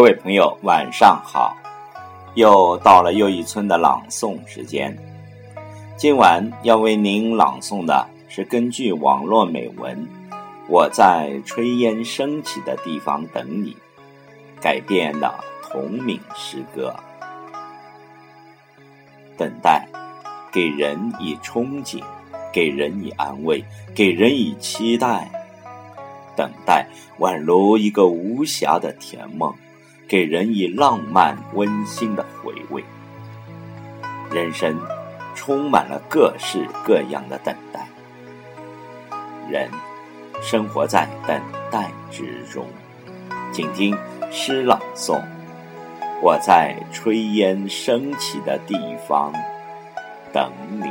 各位朋友，晚上好！又到了又一村的朗诵时间。今晚要为您朗诵的是根据网络美文《我在炊烟升起的地方等你》改编的同名诗歌。等待，给人以憧憬，给人以安慰，给人以期待。等待，宛如一个无暇的甜梦，给人以浪漫温馨的回味。人生充满了各式各样的等待，人生活在等待之中。请听诗朗诵：我在炊烟升起的地方等你。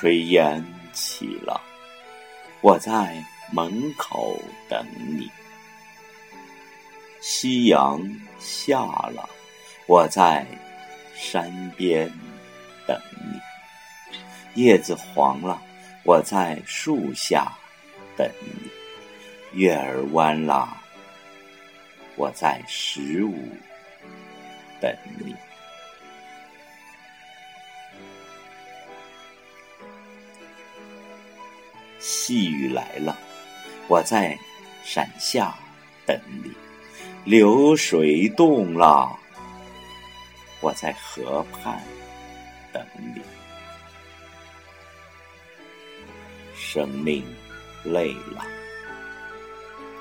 炊烟起了，我在门口等你；夕阳下了，我在山边等你；叶子黄了，我在树下等你；月儿弯了，我在十五等你。细雨来了，我在伞下等你；流水动了，我在河畔等你；生命累了，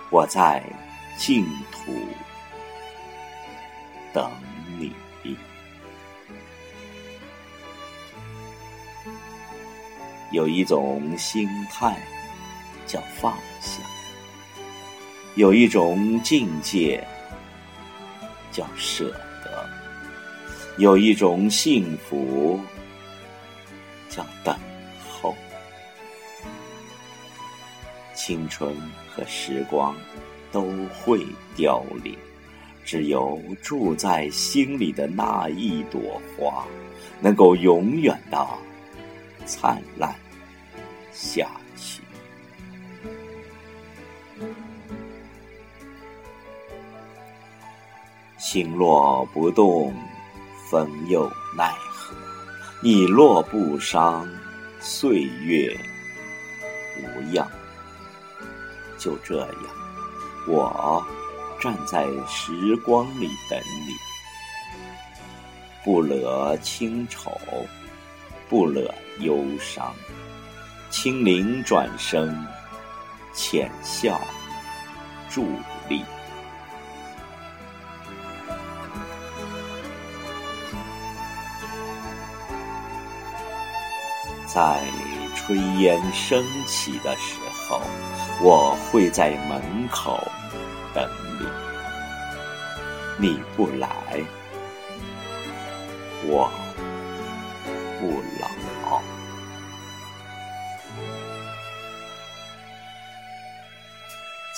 我在净土等你。有一种心态叫放下，有一种境界叫舍得，有一种幸福叫等候。青春和时光都会凋零，只有住在心里的那一朵花，能够永远的。灿烂下去，心若不动，风又奈何？你若不伤，岁月无恙。就这样，我站在时光里等你，不惹清愁。不惹忧伤，清灵转身，浅笑伫立，在炊烟升起的时候，我会在门口等你。你不来，我。不老，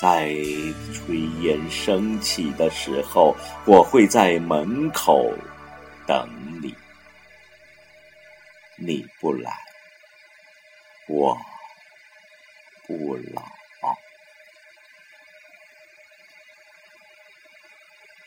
在炊烟升起的时候，我会在门口等你。你不来，我不老。